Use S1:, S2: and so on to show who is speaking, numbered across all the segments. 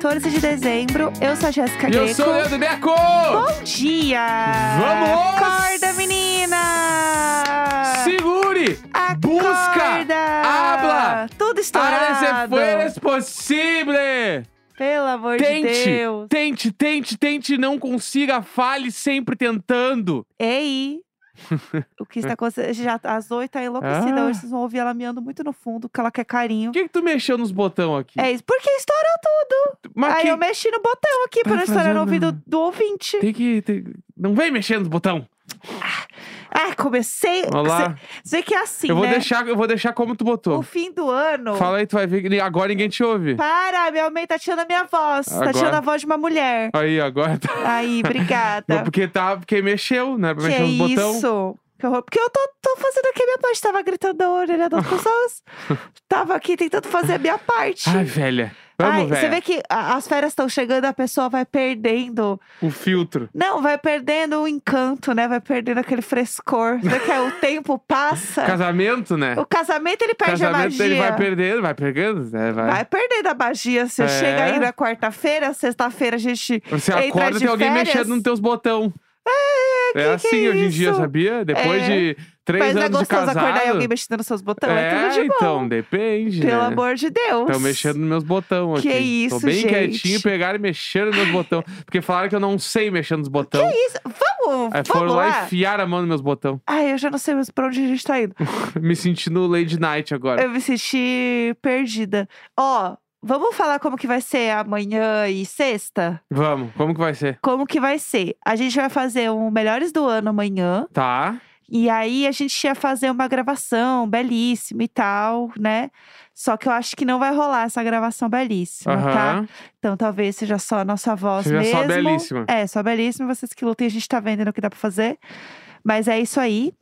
S1: 14 de dezembro. Eu sou a Jéssica
S2: E eu
S1: Greco.
S2: sou o Leandro Neco!
S1: Bom dia!
S2: Vamos!
S1: Acorda, menina!
S2: Segure!
S1: Acorda!
S2: Busca! Habla!
S1: Tudo
S2: Para
S1: estourado!
S2: se fueres possível!
S1: Pelo amor de
S2: Tente,
S1: Deus!
S2: tente, tente, tente, não consiga, fale sempre tentando.
S1: Ei! O que está acontecendo? Já às oito tá enlouquecida.
S2: Ah.
S1: Hoje vocês vão ouvir ela miando muito no fundo, porque ela quer carinho.
S2: Por que, que tu mexeu nos botão aqui?
S1: É isso, porque estourou tudo.
S2: Mas
S1: Aí
S2: que-
S1: eu mexi no botão aqui pra
S2: Tá
S1: não estourar no ouvido do ouvinte.
S2: tem que. tem- Não vem mexendo nos botão.
S1: Ah, comecei.
S2: Olá.
S1: Sei que é assim,
S2: eu vou
S1: né?
S2: deixar, eu vou deixar como tu botou.
S1: O fim do ano.
S2: Fala aí, tu vai ver que agora ninguém te ouve.
S1: Para, minha mãe tá tirando a minha voz. Tá
S2: Agora-
S1: tirando a voz de uma mulher.
S2: Aí, agora tá.
S1: Aí, obrigada.
S2: Porque tá, porque mexeu, né? Pra mexer nos botão.
S1: isso? Porque eu tô, tô fazendo aqui a minha parte. Tava gritando na orelha das pessoas. Tava aqui tentando fazer a minha parte.
S2: Ai, velha. Vamos,
S1: Ai, você vê que a- as férias estão chegando, a pessoa vai perdendo.
S2: O filtro.
S1: Não, vai perdendo o encanto, né? Vai perdendo aquele frescor. Você que é, o tempo passa.
S2: Casamento, né?
S1: O casamento ele perde a
S2: Casamento
S1: magia.
S2: ele vai perdendo, vai pegando. É, vai.
S1: Vai perdendo a magia. Você
S2: É.
S1: chega aí na quarta-feira, sexta-feira a gente
S2: Você acorda e tem alguém
S1: férias.
S2: mexendo nos teus botão.
S1: É, que
S2: É
S1: que
S2: assim
S1: é
S2: hoje em dia,
S1: isso?
S2: sabia? Depois
S1: É.
S2: de três
S1: Mas é
S2: anos de
S1: gostoso
S2: casado.
S1: acordar e alguém mexendo nos seus botões? É,
S2: é,
S1: tudo de bom.
S2: então, depende,
S1: Pelo
S2: né?
S1: amor de Deus.
S2: Estão mexendo nos meus botões
S1: Que
S2: aqui.
S1: isso,
S2: Tô bem
S1: gente.
S2: quietinho, pegaram e mexeram nos meus botões. Porque falaram que eu não sei mexer nos botões.
S1: Que isso? Vamos,
S2: Aí foram
S1: vamos
S2: lá
S1: lá.
S2: e enfiaram a mão nos meus botões.
S1: Ai, eu já não sei mais pra onde a gente tá indo.
S2: Me sentindo Lady Night agora.
S1: Eu me senti perdida. Ó, vamos falar como que vai ser amanhã e sexta?
S2: Vamos, como que vai ser?
S1: Como que vai ser? A gente vai fazer um Melhores do Ano amanhã.
S2: Tá.
S1: E aí a gente ia fazer uma gravação belíssima e tal, né? Só que eu acho que não vai rolar essa gravação belíssima, tá?
S2: Aham.
S1: Então talvez seja só a nossa voz
S2: Seja
S1: mesmo.
S2: só belíssima.
S1: É, só belíssima. Vocês que lutem, a gente tá vendo o que dá pra fazer. Mas é isso aí.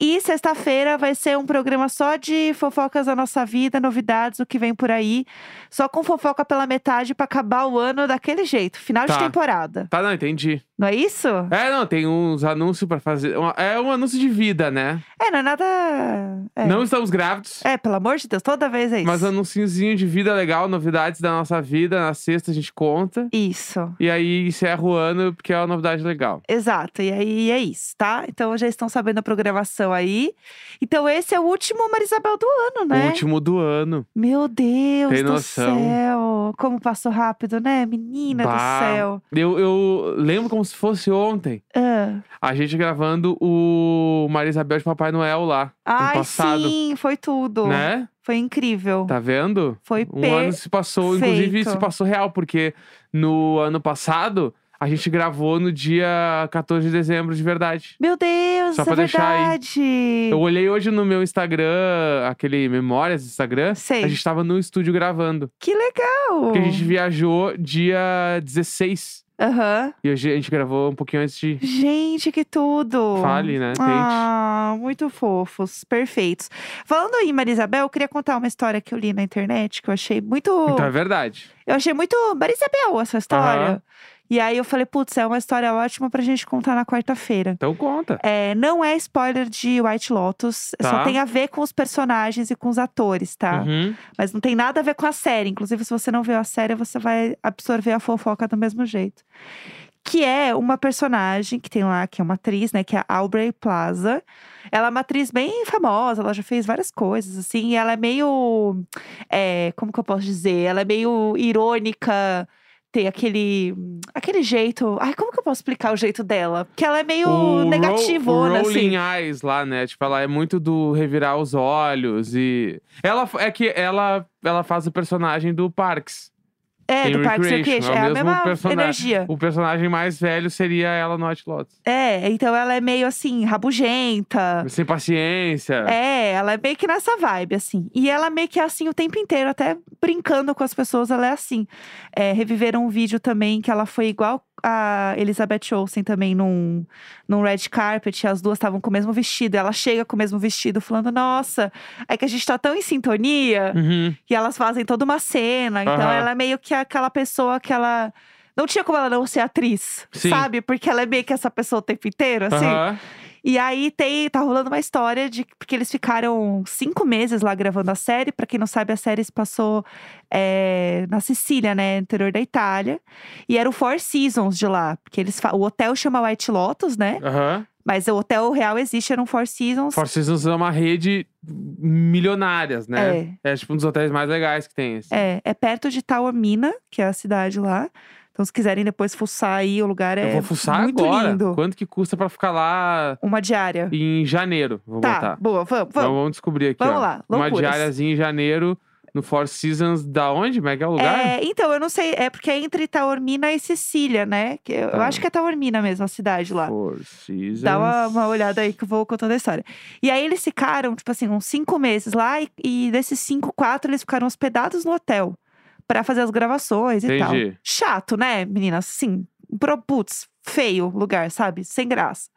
S1: E sexta-feira vai ser um programa só de fofocas da nossa vida, novidades, o que vem por aí. Só com fofoca pela metade pra acabar o ano daquele jeito, final de
S2: Tá.
S1: temporada.
S2: Tá, não, entendi.
S1: Não é isso?
S2: É, não, tem uns anúncios pra fazer. É um anúncio de vida, né?
S1: É, não é nada. É.
S2: Não estamos grávidos.
S1: É, pelo amor de Deus, toda vez é isso.
S2: Mas anunciozinho de vida legal, novidades da nossa vida. Na sexta a gente conta.
S1: Isso.
S2: E aí encerra o ano, porque é uma novidade legal.
S1: Exato, e aí é isso, tá? Então já estão sabendo a programação aí. Então esse é o último Marisabel do ano, né?
S2: O último do ano.
S1: Meu Deus
S2: Tem
S1: do
S2: noção.
S1: céu! Como passou rápido, né? Menina
S2: Bah.
S1: do céu.
S2: Eu, eu lembro como se fosse ontem.
S1: Ah.
S2: A gente gravando o Maria Isabel de Papai Noel lá.
S1: Ai,
S2: passado.
S1: sim, foi tudo.
S2: Né?
S1: Foi incrível.
S2: Tá vendo?
S1: Foi
S2: Um ano se passou, inclusive
S1: perfeito.
S2: se passou real, porque no ano passado a gente gravou no dia 14 de dezembro de verdade.
S1: Meu Deus,
S2: Só
S1: é
S2: pra deixar aí.
S1: verdade.
S2: Eu olhei hoje no meu Instagram, aquele Memórias do Instagram,
S1: Sei.
S2: a gente tava no estúdio gravando.
S1: Que legal!
S2: Porque a gente viajou dia 16.
S1: Aham.
S2: E hoje a gente gravou um pouquinho antes de.
S1: Gente, que tudo!
S2: Fale, né? Tente.
S1: Ah, muito fofos, perfeitos. Falando em Marisabel, eu queria contar uma história que eu li na internet que eu achei muito.
S2: Então é verdade.
S1: Eu achei muito Marisabel essa história.
S2: Aham.
S1: E aí eu falei, putz, é uma história ótima pra gente contar na quarta-feira.
S2: Então conta.
S1: É, não é spoiler de White Lotus, só
S2: Tá.
S1: tem a ver com os personagens e com os atores, tá?
S2: Uhum.
S1: Mas não tem nada a ver com a série. Inclusive, se você não viu a série, você vai absorver a fofoca do mesmo jeito. Que é uma personagem que tem lá, que é uma atriz, né? Que é a Aubrey Plaza. Ela é uma atriz bem famosa, ela já fez várias coisas, assim. E ela é meio. é, como que eu posso dizer? Ela é meio irônica. Tem aquele. aquele jeito. Ai, como que eu posso explicar o jeito dela? Porque ela é meio
S2: O ro-
S1: negativona,
S2: o rolling
S1: assim.
S2: eyes lá, né? Tipo, ela é muito do revirar os olhos e. Ela é que ela, ela faz o personagem do Parks.
S1: É,
S2: Em
S1: do Parks and
S2: Recreation, é o
S1: É a mesma
S2: personagem.
S1: energia.
S2: O personagem mais velho seria ela no Hot Lotus.
S1: É, então ela é meio assim, rabugenta.
S2: Sem paciência.
S1: É, ela é meio que nessa vibe, assim. E ela meio que é assim o tempo inteiro, até brincando com as pessoas, ela é assim. É, reviveram um vídeo também que ela foi igual a Elizabeth Olsen também num, num red carpet, e as duas estavam com o mesmo vestido. Ela chega com o mesmo vestido, falando: Nossa, é que a gente tá tão em sintonia.
S2: Uhum.
S1: E elas fazem toda uma cena. Então
S2: Aham.
S1: ela é meio que aquela pessoa que ela. Não tinha como ela não ser atriz,
S2: Sim.
S1: sabe? Porque ela é meio que essa pessoa o tempo inteiro, assim.
S2: Aham.
S1: E aí tem, tá rolando uma história de porque eles ficaram cinco meses lá gravando a série. Pra quem não sabe, a série se passou é, na Sicília, né? Interior da Itália. E era o Four Seasons de lá. Porque eles o hotel chama White Lotus, né?
S2: Aham.
S1: Mas o hotel real existe, era um Four Seasons.
S2: Four Seasons é uma rede milionárias, né? É. tipo um dos hotéis mais legais que tem. assim.
S1: É, é perto de Taormina, que é a cidade lá. Então, se quiserem depois fuçar aí, o lugar é
S2: Eu vou fuçar
S1: muito
S2: agora.
S1: lindo.
S2: Quanto que custa pra ficar lá
S1: Uma diária.
S2: em janeiro? Vou
S1: Tá,
S2: botar.
S1: boa, vamos,
S2: Então
S1: vamos.
S2: vamos descobrir aqui,
S1: Vamos
S2: ó.
S1: lá,
S2: Uma
S1: loucuras.
S2: diáriazinha em janeiro no Four Seasons da onde? Como é que é o lugar?
S1: É, então, eu não sei, é porque é entre Taormina e Sicília, né? Que eu, eu
S2: Tá.
S1: acho que é Taormina mesmo, a cidade lá.
S2: Four Seasons.
S1: Dá uma, uma olhada aí que eu vou contando a história. E aí eles ficaram, tipo assim, uns cinco meses lá, e, e desses cinco, quatro, eles ficaram hospedados no hotel pra fazer as gravações e tal.
S2: Entendi.
S1: Chato, né, meninas? Sim, pro, putz, feio lugar, sabe? Sem graça.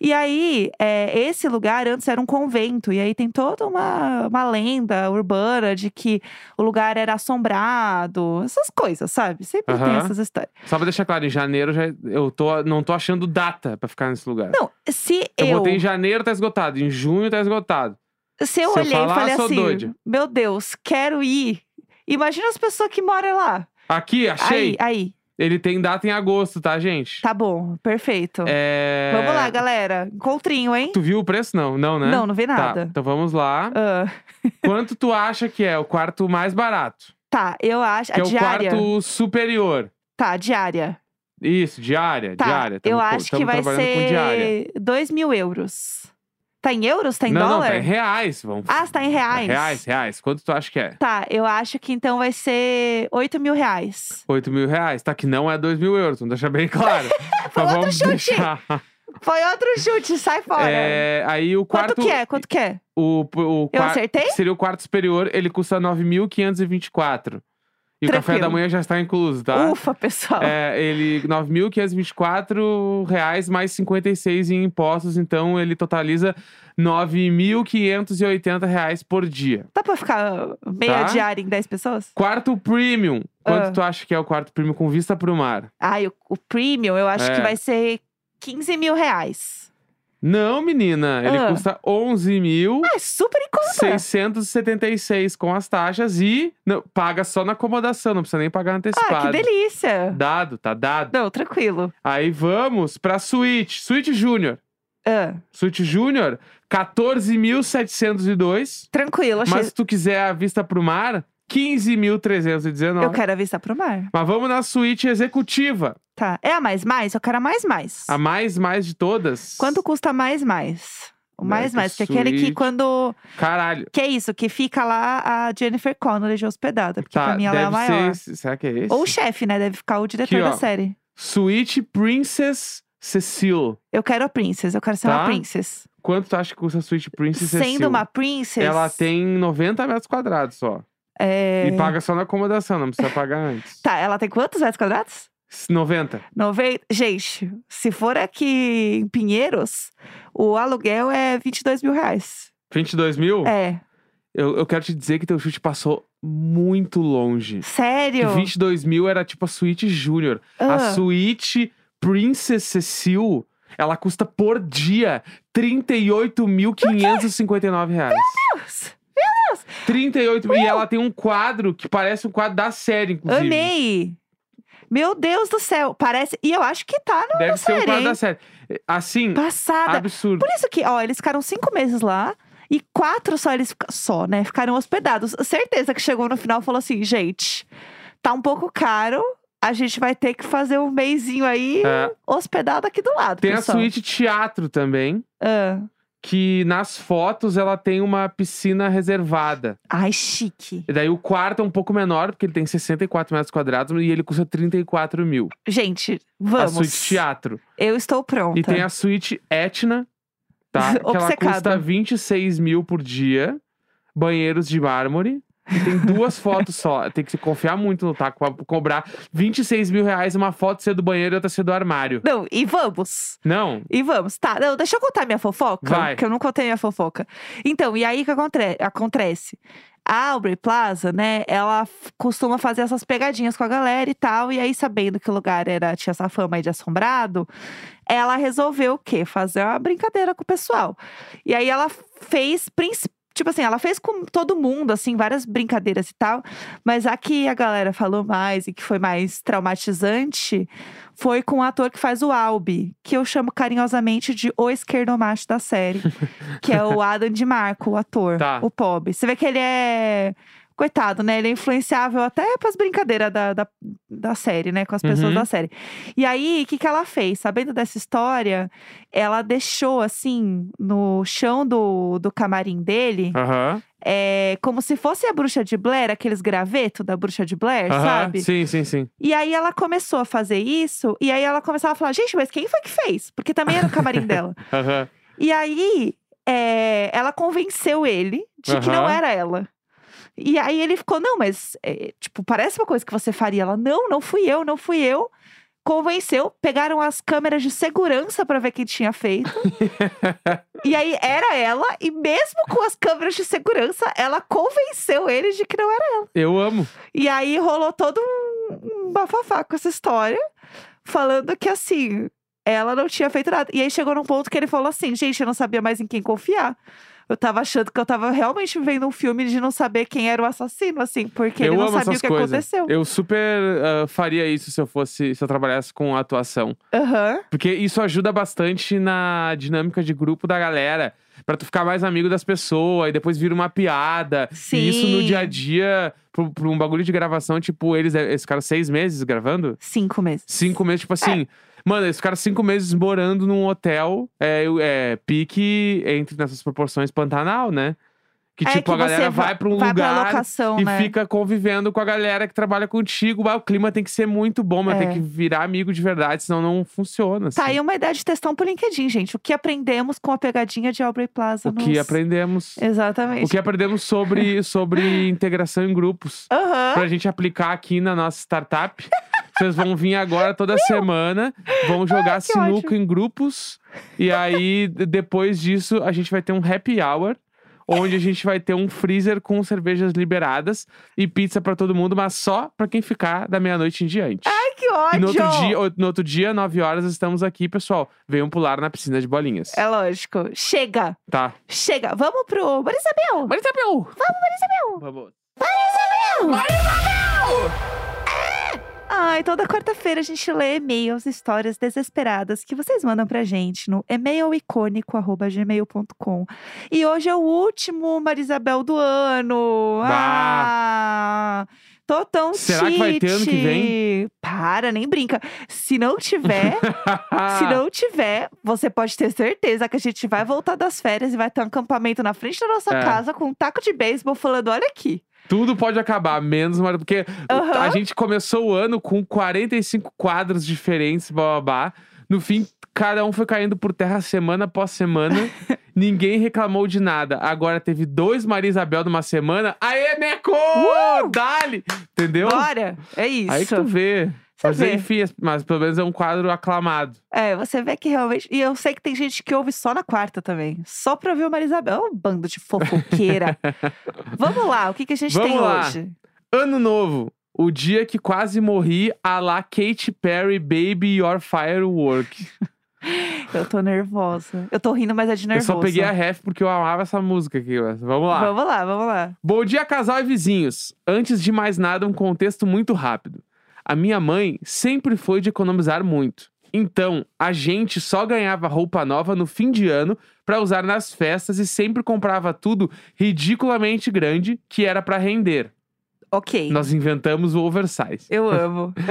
S1: E aí, é, esse lugar antes era um convento, e aí tem toda uma, uma lenda urbana de que o lugar era assombrado, essas coisas, sabe? Sempre tem
S2: Aham.
S1: essas histórias.
S2: Só pra deixar claro, em janeiro já, eu tô, não tô achando data pra ficar nesse lugar.
S1: Não, se
S2: eu,
S1: eu.
S2: botei em janeiro, tá esgotado. Em junho, tá esgotado.
S1: Se eu
S2: Se eu
S1: olhei
S2: falar,
S1: e falei assim,
S2: doida.
S1: meu Deus, quero ir. Imagina as pessoas que moram lá.
S2: Aqui, achei.
S1: Aí, aí.
S2: Ele tem data em agosto, tá, gente?
S1: Tá bom, perfeito.
S2: É...
S1: Vamos lá, galera. Encontrinho, hein?
S2: Tu viu o preço? Não, não, né?
S1: Não, não vi
S2: Tá,
S1: nada.
S2: então vamos lá.
S1: Ah,
S2: Quanto tu acha que é o quarto mais barato?
S1: tá, eu acho.
S2: Que
S1: a
S2: é o
S1: diária.
S2: quarto superior.
S1: Tá, diária.
S2: Isso, diária,
S1: Tá,
S2: diária.
S1: eu
S2: Tamo co-
S1: acho que vai ser 2 mil euros. Tá em euros? Tá em
S2: não,
S1: dólar?
S2: não, tá em reais. Vamos...
S1: Ah, tá em reais.
S2: Reais, reais. Quanto tu acha que é?
S1: Tá, eu acho que então vai ser 8 mil reais.
S2: 8 mil reais. Tá, que não é 2 mil euros, vamos deixar bem claro.
S1: Foi outro chute.
S2: deixar.
S1: Foi outro chute, sai fora.
S2: É, aí o quarto.
S1: Quanto que é? Quanto que é?
S2: O, o
S1: Eu
S2: quar-
S1: acertei?
S2: Seria o quarto superior, ele custa 9.524. E o café
S1: Tranquilo.
S2: da manhã já está incluso, tá?
S1: Ufa, pessoal.
S2: É, ele 9.524 reais mais 56 em impostos, então ele totaliza 9.580 reais por dia.
S1: Dá pra ficar meia
S2: Tá.
S1: diária em 10 pessoas?
S2: Quarto premium. Quanto
S1: Ah.
S2: tu acha que é o quarto premium com vista pro mar?
S1: Ai, o, o premium eu acho
S2: É.
S1: que vai ser 15 mil reais.
S2: Não, menina, ele
S1: Ah.
S2: custa 11.676
S1: Ah, é super em conta.
S2: com as taxas e não, paga só na acomodação, não precisa nem pagar
S1: Ah,
S2: antecipado.
S1: que delícia.
S2: Dado, tá dado.
S1: Não, tranquilo.
S2: Aí vamos pra suíte, suíte júnior.
S1: Ah,
S2: Suíte júnior, 14.702.
S1: tranquilo, achei.
S2: Mas se tu quiser a vista pro mar, 15.319.
S1: Eu quero a vista pro mar.
S2: Mas vamos na suíte executiva.
S1: Tá. É a mais mais? Eu quero a mais mais.
S2: A mais, mais de todas.
S1: Quanto custa mais mais? O mais
S2: Nessa
S1: mais, que é aquele que quando.
S2: Caralho.
S1: Que é isso, que fica lá a Jennifer Connelly de hospedada. Porque
S2: Tá,
S1: pra mim ela é a maior.
S2: ser. Será que é esse?
S1: Ou o chefe, né? Deve ficar o diretor
S2: Aqui,
S1: da
S2: ó.
S1: série.
S2: Suíte Princess Cecile.
S1: Eu quero a Princess, eu quero ser uma
S2: Tá.
S1: Princess.
S2: Quanto tu acha que custa a suíte Princess
S1: Sendo
S2: Cecile?
S1: uma Princess.
S2: Ela tem 90 metros quadrados só.
S1: É...
S2: E paga só na acomodação, não precisa pagar antes.
S1: Tá, ela tem quantos metros quadrados?
S2: 90.
S1: 90. Gente, se for aqui em Pinheiros, o aluguel é 22 mil reais.
S2: 22 mil?
S1: É.
S2: Eu, eu quero te dizer que teu chute passou muito longe. Que
S1: Sério?
S2: 22 mil era tipo a suíte júnior.
S1: Ah,
S2: A suíte Princess Cecile, ela custa por dia 38.559 reais.
S1: Deus,
S2: 38 E ela tem um quadro que parece um quadro da série, inclusive.
S1: Amei! Meu Deus do céu, parece. E eu acho que tá no,
S2: Deve
S1: na
S2: ser um
S1: série,
S2: quadro
S1: hein?
S2: da série. Assim,
S1: Passada.
S2: absurdo.
S1: Por isso que, ó, eles ficaram cinco meses lá e quatro só eles só, né? Ficaram hospedados. Certeza que chegou no final e falou assim, gente, tá um pouco caro. A gente vai ter que fazer um mêsinho aí
S2: É.
S1: hospedado aqui do lado.
S2: Tem a
S1: pessoal.
S2: suíte teatro também,
S1: Ah.
S2: Que nas fotos ela tem uma piscina reservada.
S1: Ai, chique.
S2: E daí o quarto é um pouco menor, porque ele tem 64 metros quadrados e ele custa 34 mil.
S1: Gente,
S2: A
S1: vamos.
S2: suíte teatro.
S1: Eu estou pronta.
S2: E tem a suíte Etna, tá? que ela
S1: Obcecada.
S2: custa 26 mil por dia. Banheiros de mármore. E tem duas fotos só. Tem que se confiar muito no taco pra cobrar 26 mil reais uma foto ser do banheiro e outra ser do armário.
S1: Não, e vamos.
S2: Não.
S1: E vamos. Tá, não, deixa eu contar minha fofoca.
S2: Vai.
S1: Que eu não contei minha fofoca. Então, e aí o que aconte- acontece? A Aubrey Plaza, né, ela costuma fazer essas pegadinhas com a galera e tal. E aí, sabendo que o lugar era, tinha essa fama aí de assombrado, ela resolveu o quê? Fazer uma brincadeira com o pessoal. E aí ela fez, tipo assim, ela fez com todo mundo, assim, várias brincadeiras e tal. Mas a que a galera falou mais e que foi mais traumatizante foi com o ator que faz o Albi, que eu chamo carinhosamente de o esquerdomacho da série, que é o Adam de Marco, o ator,
S2: Tá.
S1: o pobre. Você vê que ele é coitado, né? Ele é influenciável até pras brincadeiras da, da, da série, né? Com as pessoas
S2: Uhum.
S1: da série. E aí, o que, que ela fez? Sabendo dessa história, ela deixou, assim, no chão do, do camarim dele,
S2: Aham.
S1: é, como se fosse a bruxa de Blair, aqueles gravetos da bruxa de Blair,
S2: Aham.
S1: sabe?
S2: Sim, sim, sim.
S1: E aí ela começou a fazer isso, e aí ela começava a falar, gente, mas quem foi que fez? Porque também era o camarim dela. E aí, é, ela convenceu ele de que não era ela. E aí ele ficou, não, mas, é, tipo, parece uma coisa que você faria. Ela, não, não fui eu, não fui eu. Convenceu, pegaram as câmeras de segurança pra ver quem tinha feito. e aí era ela, e mesmo com as câmeras de segurança, ela convenceu ele de que não era.
S2: Eu amo.
S1: E aí rolou todo um, um bafafá com essa história, falando que assim, ela não tinha feito nada. E aí chegou num ponto que ele falou assim: gente, eu não sabia mais em quem confiar. Eu tava achando que eu tava realmente vendo um filme de não saber quem era o assassino, assim, porque
S2: eu
S1: ele não sabia o que
S2: coisas.
S1: aconteceu.
S2: Eu super ah, faria isso se eu fosse, se eu trabalhasse com atuação.
S1: Aham.
S2: Porque isso ajuda bastante na dinâmica de grupo da galera. Pra tu ficar mais amigo das pessoas, e depois vira uma piada. E isso no
S1: Sim.
S2: dia a dia, pro um bagulho de gravação, tipo, eles, eles ficaram seis meses gravando?
S1: Cinco meses.
S2: Cinco meses, tipo assim. Mano, eles ficaram cinco meses morando num hotel, é, é, pique entre nessas proporções Pantanal, né? Que
S1: É
S2: tipo,
S1: que
S2: a galera vai pra um
S1: vai
S2: lugar
S1: locação,
S2: e
S1: né?
S2: fica convivendo com a galera que trabalha contigo. Ah, o clima tem que ser muito bom, mas
S1: É.
S2: tem que virar amigo de verdade, senão não funciona.
S1: Tá
S2: assim.
S1: aí uma ideia de testão pro LinkedIn, gente. O que aprendemos com a pegadinha de Aubrey Plaza
S2: O que
S1: nos-
S2: aprendemos.
S1: Exatamente.
S2: O que aprendemos sobre, sobre integração em grupos.
S1: Aham.
S2: Pra gente aplicar aqui na nossa startup. Vocês vão vir agora toda semana, vão jogar
S1: que
S2: sinuca
S1: ótimo.
S2: em grupos. E aí, depois disso, a gente vai ter um happy hour. Onde a gente vai ter um freezer com cervejas liberadas e pizza pra todo mundo, mas só pra quem ficar da meia-noite em diante.
S1: Ai, que
S2: e
S1: ódio!
S2: no outro, dia, no outro dia, 9 horas, estamos aqui, pessoal. Venham pular na piscina de bolinhas.
S1: É lógico. Chega!
S2: Tá.
S1: Chega! Vamos pro Marisabel!
S2: Marisabel!
S1: Vamos, Marisabel!
S2: Vamos.
S1: Ai, toda quarta-feira a gente lê e-mails, histórias desesperadas que vocês mandam pra gente no e-mailicônico.gmail.com. E hoje é o último Marisabel do ano. Ah! Tô tão
S2: Será que vai ter ano que vem?
S1: Para, nem brinca. Se não tiver, se não tiver, você pode ter certeza que a gente vai voltar das férias e vai ter um acampamento na frente da nossa
S2: É.
S1: casa com um taco de beisebol falando: olha aqui.
S2: Tudo pode acabar, menos uma. Porque
S1: Aham.
S2: a gente começou o ano com 45 quadros diferentes, babá. No fim, cada um foi caindo por terra semana após semana. Ninguém reclamou de nada. Agora teve dois Maria Isabel numa semana. Aê, Neco! Dali! Entendeu?
S1: Bora! É isso.
S2: Aí que tu vê. Mas
S1: vê.
S2: enfim, mas pelo menos é um quadro aclamado.
S1: É, você vê que realmente. E eu sei que tem gente que ouve só na quarta também. Só pra ouvir o Marisabel. É um bando de fofoqueira. Vamos lá, o que, que a gente
S2: Vamos
S1: tem
S2: lá.
S1: hoje?
S2: Ano novo. O dia que quase morri, a lá Katy Perry, Baby Your Firework.
S1: Eu tô nervosa. Eu tô rindo, mas é de
S2: Eu
S1: nervoso.
S2: só peguei a ref porque eu amava essa música aqui. ó. Vamos lá.
S1: Vamos lá, vamos lá.
S2: Bom dia, casal e vizinhos. Antes de mais nada, um contexto muito rápido. A minha mãe sempre foi de economizar muito. Então, a gente só ganhava roupa nova no fim de ano pra usar nas festas e sempre comprava tudo ridiculamente grande que era pra render.
S1: Ok.
S2: Nós inventamos o oversize.
S1: Eu amo.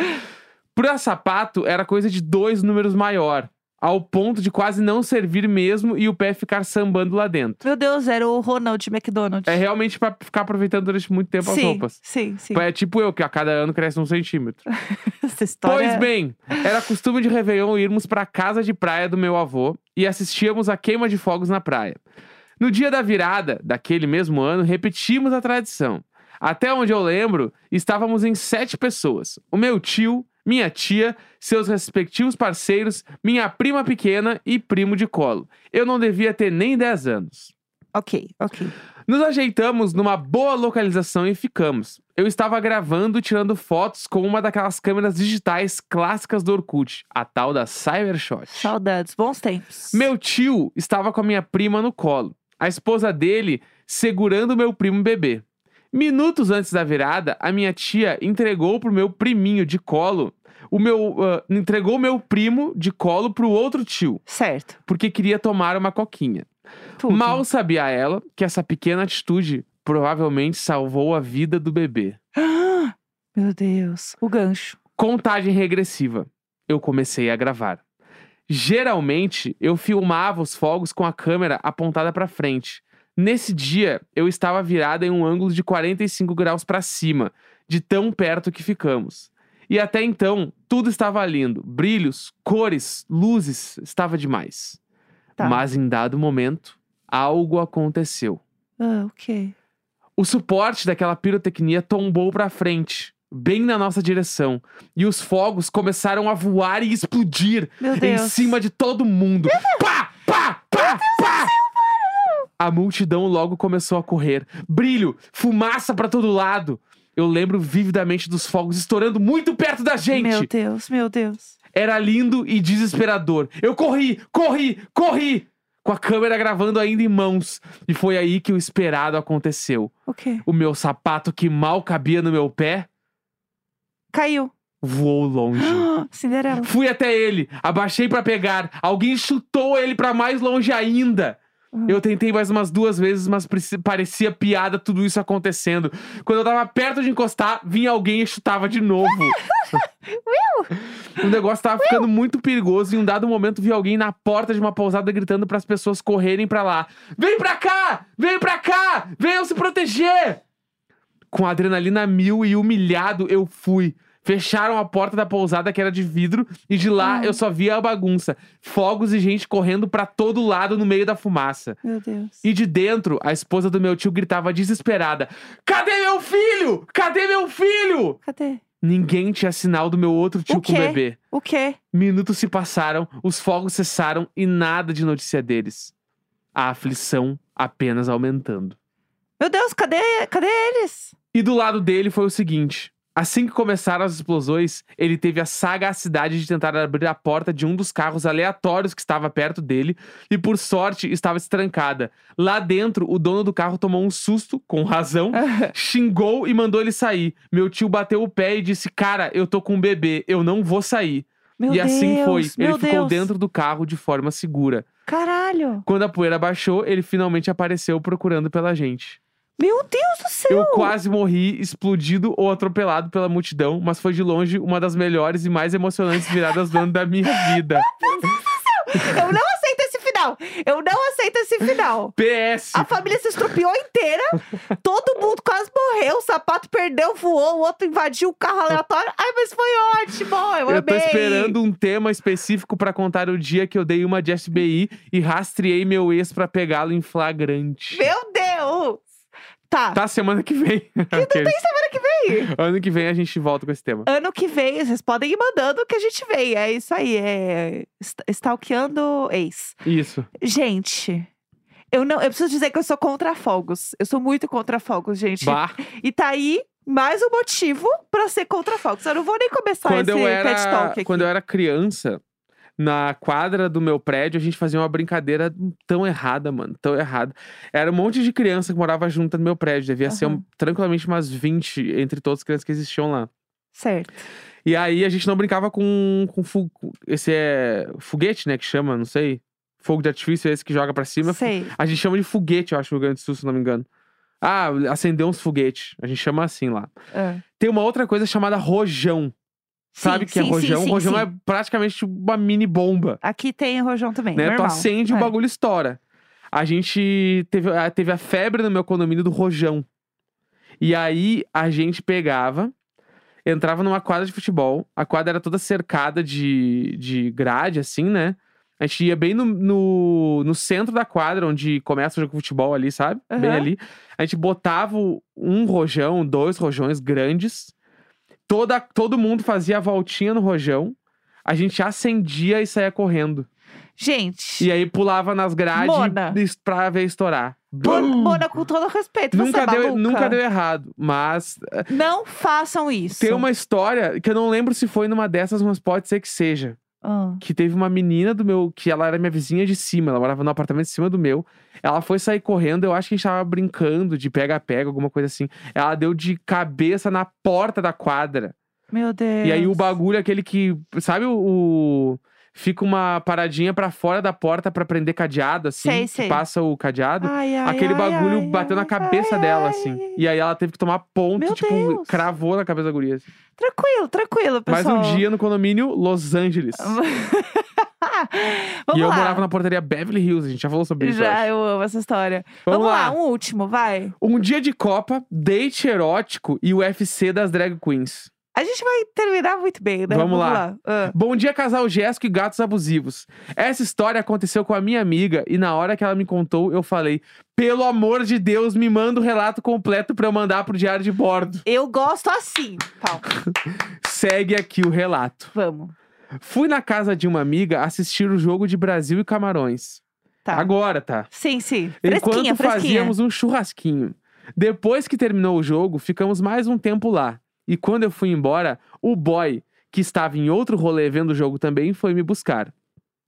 S2: Pra sapato, era coisa de dois números maior, ao ponto de quase não servir mesmo e o pé ficar sambando lá dentro.
S1: Meu Deus, era o Ronald McDonald.
S2: É realmente pra ficar aproveitando durante muito tempo as
S1: sim,
S2: roupas.
S1: Sim, sim.
S2: É tipo eu, que a cada ano cresce um centímetro.
S1: Essa história.
S2: Pois bem, era costume de Réveillon irmos pra casa de praia do meu avô e assistíamos a queima de fogos na praia. No dia da virada daquele mesmo ano, repetimos a tradição. Até onde eu lembro, estávamos em sete pessoas: o meu tio, minha tia, seus respectivos parceiros, minha prima pequena e primo de colo. Eu não devia ter nem 10 anos.
S1: Ok, ok.
S2: Nos ajeitamos numa boa localização e ficamos. Eu estava gravando e tirando fotos com uma daquelas câmeras digitais clássicas do Orkut, a tal da Cybershot.
S1: Saudades, bons tempos.
S2: Meu tio estava com a minha prima no colo, a esposa dele segurando meu primo bebê. Minutos antes da virada, a minha tia entregou pro meu priminho de colo, o meu ah, entregou meu primo de colo pro outro tio,
S1: Certo.
S2: porque queria tomar uma coquinha.
S1: Tudo.
S2: Mal sabia ela que essa pequena atitude provavelmente salvou a vida do bebê.
S1: Ah, Meu Deus. O gancho.
S2: Contagem regressiva. Eu comecei a gravar. Geralmente, eu filmava os fogos com a câmera apontada para frente. Nesse dia, eu estava virada em um ângulo de 45 graus para cima, de tão perto que ficamos. E até então, tudo estava lindo. Brilhos, cores, luzes, estava demais.
S1: Tá.
S2: Mas em dado momento, algo aconteceu.
S1: Ah, ok.
S2: O suporte daquela pirotecnia tombou pra frente, bem na nossa direção, e os fogos começaram a voar e explodir em cima de todo mundo. Pá, pá, pá, pá! A multidão logo começou a correr. Brilho, fumaça pra todo lado. Eu lembro vividamente dos fogos estourando muito perto da gente.
S1: Meu Deus, meu Deus.
S2: Era lindo e desesperador. Eu corri, corri, corri! Com a câmera gravando ainda em mãos. E foi aí que o esperado aconteceu.
S1: O quê?
S2: O meu sapato que mal cabia no meu pé
S1: Caiu.
S2: voou longe.
S1: Cinderela.
S2: Fui até ele, abaixei pra pegar. Alguém chutou ele pra mais longe ainda.
S1: Uhum.
S2: Eu tentei mais umas duas vezes, mas parecia piada tudo isso acontecendo. Quando eu tava perto de encostar, vinha alguém e chutava de novo. o negócio tava ficando muito perigoso e em um dado momento vi alguém na porta de uma pousada gritando pras pessoas correrem pra lá. Vem pra cá! Vem pra cá! Venham se proteger! Com adrenalina mil e humilhado, eu fui. Fecharam a porta da pousada que era de vidro e de lá
S1: Ah.
S2: eu só via a bagunça. Fogos e gente correndo pra todo lado no meio da fumaça.
S1: Meu Deus.
S2: E de dentro, a esposa do meu tio gritava desesperada: Cadê meu filho? Cadê meu filho?
S1: Cadê?
S2: Ninguém tinha sinal do meu outro tio
S1: O
S2: com o bebê.
S1: O quê?
S2: Minutos se passaram, os fogos cessaram e nada de notícia deles. A aflição apenas aumentando.
S1: Meu Deus, cadê, cadê eles?
S2: E do lado dele foi o seguinte: assim que começaram as explosões, ele teve a sagacidade de tentar abrir a porta de um dos carros aleatórios que estava perto dele e, por sorte, estava estrancada. Lá dentro, o dono do carro tomou um susto, com razão, xingou e mandou ele sair. Meu tio bateu o pé e disse: Cara, eu tô com um bebê, eu não vou sair.
S1: Meu
S2: e assim
S1: Deus,
S2: foi. Ele ficou
S1: Deus.
S2: dentro do carro de forma segura.
S1: Caralho.
S2: Quando a poeira baixou, ele finalmente apareceu procurando pela gente.
S1: Meu Deus do céu.
S2: Eu quase morri, explodido ou atropelado pela multidão, mas foi de longe uma das melhores e mais emocionantes viradas do ano da minha vida.
S1: Eu não aceito esse final. Eu não aceito esse final.
S2: PS.
S1: A família se estrupiou inteira. Todo mundo quase morreu. O sapato perdeu, voou. O outro invadiu o carro aleatório. Ai, mas foi ótimo. Eu,
S2: Eu tô
S1: amei.
S2: esperando um tema específico pra contar o dia que eu dei uma de FBI e rastreei meu ex pra pegá-lo em flagrante.
S1: Meu Deus. Tá.
S2: Tá, semana que vem. Aqueles.
S1: Semana que vem.
S2: Ano que vem a gente volta com esse tema.
S1: Ano que vem, vocês podem ir mandando que a gente vem. É isso aí. É stalkeando ex.
S2: Isso.
S1: Gente. Eu não, eu preciso dizer que eu sou contra fogos. Eu sou muito contra fogos, gente.
S2: Bah.
S1: E tá aí mais um motivo pra ser contra fogos. Eu não vou nem começar
S2: quando
S1: esse
S2: eu
S1: pet talk
S2: era
S1: aqui.
S2: quando eu era criança na quadra do meu prédio a gente fazia uma brincadeira tão errada mano tão errada. Era um monte de criança que morava junto no meu prédio devia ser um- tranquilamente umas 20 entre todas as crianças que existiam lá.
S1: Certo.
S2: e aí a gente não brincava com, com fu- esse é foguete né que chama não sei? Fogo de artifício é esse que joga pra cima.
S1: Sei.
S2: a gente chama de foguete eu acho no Rio Grande do Sul se não me engano. Ah acendeu uns foguetes a gente chama assim lá.
S1: Ah.
S2: tem uma outra coisa chamada rojão Sabe o
S1: Sim,
S2: que é
S1: sim,
S2: rojão?
S1: sim,
S2: rojão é praticamente tipo uma mini bomba.
S1: Aqui tem rojão também.
S2: Né? Tu
S1: normal.
S2: acende e
S1: É.
S2: o bagulho estoura. A gente teve, a- teve a febre no meu condomínio do rojão. E aí a gente pegava, entrava numa quadra de futebol. A quadra era toda cercada de, de grade, assim, né? A gente ia bem no, no, no centro da quadra, onde começa o jogo de futebol ali, sabe? Bem
S1: Aham.
S2: ali. A gente botava um rojão, dois rojões grandes. Toda, todo mundo fazia a voltinha no rojão. A gente acendia e saía correndo.
S1: Gente,
S2: E aí pulava nas grades
S1: Mona.
S2: pra ver estourar. Bum!
S1: Mona, com todo respeito, você
S2: Nunca
S1: é
S2: deu,
S1: maluca?
S2: nunca deu errado, mas eh,
S1: Não façam isso.
S2: tem uma história que eu não lembro se foi numa dessas, mas pode ser que seja.
S1: Ah,
S2: Que teve uma menina do meu, que ela era minha vizinha de cima, ela morava no apartamento de cima do meu. Ela foi sair correndo, eu acho que a gente tava brincando de pega-pega, alguma coisa assim. Ela deu de cabeça na porta da quadra.
S1: meu Deus.
S2: E aí o bagulho, aquele que. Sabe o. o- Fica uma paradinha pra fora da porta pra prender cadeado, assim.
S1: Sei, sei.
S2: passa o cadeado.
S1: Ai, ai,
S2: Aquele
S1: ai,
S2: bagulho bateu na cabeça dela, assim. E aí ela teve que tomar ponto,
S1: Meu
S2: tipo,
S1: Deus.
S2: cravou na cabeça da guria. assim.
S1: Tranquilo, tranquilo,
S2: Mais
S1: pessoal.
S2: um dia no condomínio Los Angeles.
S1: Vamos
S2: e eu
S1: lá.
S2: morava na portaria Beverly Hills, a gente já falou sobre isso. eu
S1: Já,
S2: acho.
S1: eu amo essa história.
S2: Vamos lá.
S1: um último, vai.
S2: Um dia de Copa, date erótico e UFC das drag queens.
S1: A gente vai terminar muito bem, né?
S2: Vamos lá.
S1: Ah.
S2: Bom dia, casal Jéssico e gatos abusivos. Essa história aconteceu com a minha amiga e na hora que ela me contou, eu falei: pelo amor de Deus, me manda o relato completo pra eu mandar pro diário de bordo.
S1: Eu gosto assim. Calma,
S2: Segue aqui o relato.
S1: vamos.
S2: Fui na casa de uma amiga assistir o jogo de Brasil e Camarões.
S1: Tá.
S2: Agora, tá?
S1: Sim, sim.
S2: Enquanto
S1: Fresquinha, fresquinha.
S2: fazíamos um churrasquinho. Depois que terminou o jogo, ficamos mais um tempo lá. E quando eu fui embora, o boy, que estava em outro rolê vendo o jogo também, foi me buscar.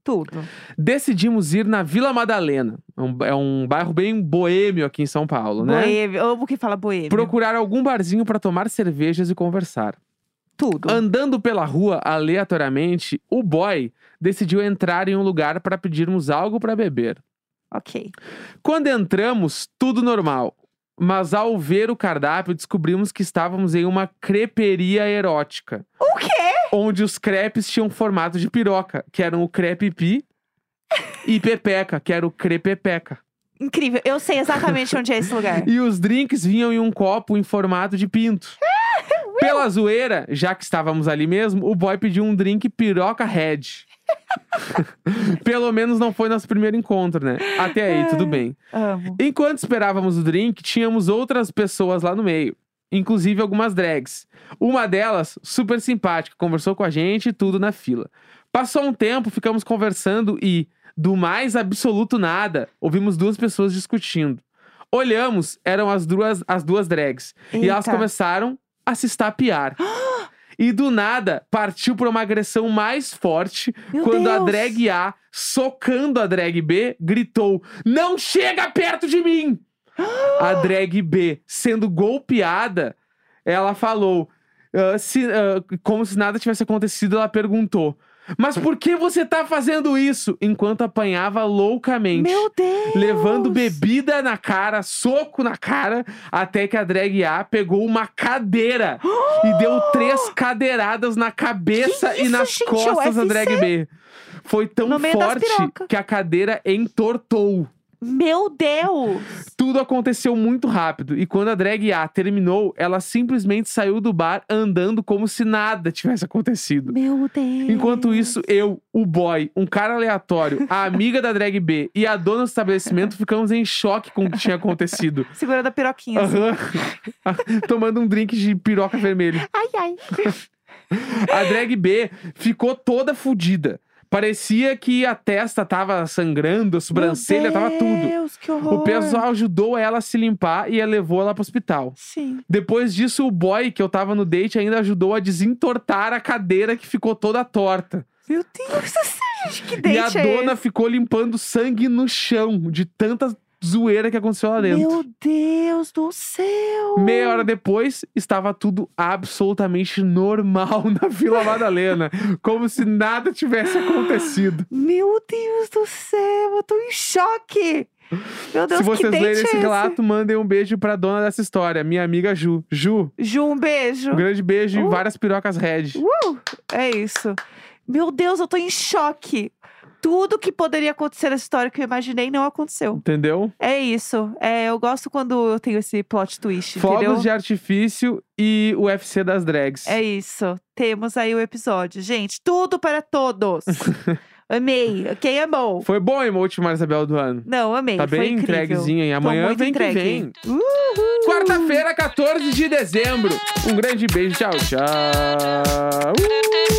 S1: Tudo.
S2: Decidimos ir na Vila Madalena. É um, é bairro bem boêmio aqui em São Paulo, né?
S1: Boêmio. Amo quem fala boêmio.
S2: Procurar algum barzinho para tomar cervejas e conversar.
S1: Tudo.
S2: Andando pela rua aleatoriamente, o boy decidiu entrar em um lugar para pedirmos algo para beber.
S1: Ok.
S2: Quando entramos, tudo normal. Mas ao ver o cardápio, descobrimos que estávamos em uma creperia erótica.
S1: O quê?
S2: Onde os crepes tinham formato de piroca, que eram o crepe pi, e pepeca, que era o crepepeca.
S1: Incrível. Eu sei exatamente onde é esse lugar.
S2: E os drinks vinham em um copo em formato de pinto. Pela zoeira, já que estávamos ali mesmo, o boy pediu um drink piroca red. Pelo menos não foi nosso primeiro encontro, né? Até aí, tudo bem.
S1: Amo.
S2: Enquanto esperávamos o drink, tínhamos outras pessoas lá no meio. Inclusive algumas drags. Uma delas, super simpática, conversou com a gente e tudo na fila. Passou um tempo, ficamos conversando e, do mais absoluto nada, ouvimos duas pessoas discutindo. Olhamos, eram as duas, as duas drags. E elas
S1: Eita.
S2: começaram a se estapear. E do nada, partiu por uma agressão mais forte
S1: Meu
S2: quando a
S1: Deus.
S2: drag A, socando a drag B, gritou: Não chega perto de mim! a drag B, sendo golpeada, ela falou: ah, se- ah, como se nada tivesse acontecido, ela perguntou: Mas por que você tá fazendo isso? Enquanto apanhava loucamente.
S1: Meu Deus.
S2: Levando bebida na cara, soco na cara, até que a drag A pegou uma cadeira e deu três cadeiradas na cabeça
S1: Que
S2: e
S1: isso,
S2: nas
S1: gente?
S2: costas da drag B. Foi tão forte que a cadeira entortou.
S1: Meu Deus.
S2: Tudo aconteceu muito rápido e quando a drag A terminou, ela simplesmente saiu do bar andando como se nada tivesse acontecido.
S1: Meu Deus.
S2: Enquanto isso, eu, o boy, um cara aleatório, a amiga da drag B e a dona do estabelecimento ficamos em choque com o que tinha acontecido.
S1: Segurando a piroquinha. assim.
S2: Aham. Tomando um drink de piroca vermelha.
S1: Ai, ai.
S2: A drag B ficou toda fodida. Parecia que a testa tava sangrando, a sobrancelha tava
S1: Meu
S2: tudo.
S1: Deus, que horror.
S2: O pessoal ajudou ela a se limpar e levou ela pro hospital.
S1: Sim.
S2: Depois disso, o boy que eu tava no date ainda ajudou a desentortar a cadeira que ficou toda torta.
S1: Meu Deus do céu, gente, que
S2: e a
S1: date é
S2: dona
S1: esse?
S2: ficou limpando sangue no chão de tanta zoeira que aconteceu lá dentro.
S1: Meu Deus do céu.
S2: Meia hora depois, estava tudo absolutamente normal na Vila Madalena. como se nada tivesse acontecido.
S1: Meu Deus do céu, eu tô em choque. Meu Deus,
S2: se vocês lerem
S1: é
S2: esse
S1: esse?
S2: relato, mandem um beijo pra dona dessa história, minha amiga Ju. Ju,
S1: Ju, um beijo.
S2: um grande beijo e
S1: Uh.
S2: várias pirocas red.
S1: Uh, é isso. Meu Deus, eu tô em choque. Tudo que poderia acontecer nessa história que eu imaginei não aconteceu.
S2: Entendeu?
S1: É isso. É, eu gosto quando eu tenho esse plot twist,
S2: Fogos
S1: entendeu?
S2: de artifício e o UFC das drags.
S1: É isso. Temos aí o episódio. Gente, tudo para todos. amei. Quem amou?
S2: Foi bom a emote mais Isabel do ano.
S1: Não, amei.
S2: Tá bem entreguezinha.
S1: Tô
S2: amanhã vem
S1: entregue.
S2: que vem.
S1: Uhul.
S2: Quarta-feira, 14 de dezembro. Um grande beijo. Tchau, tchau. Uh!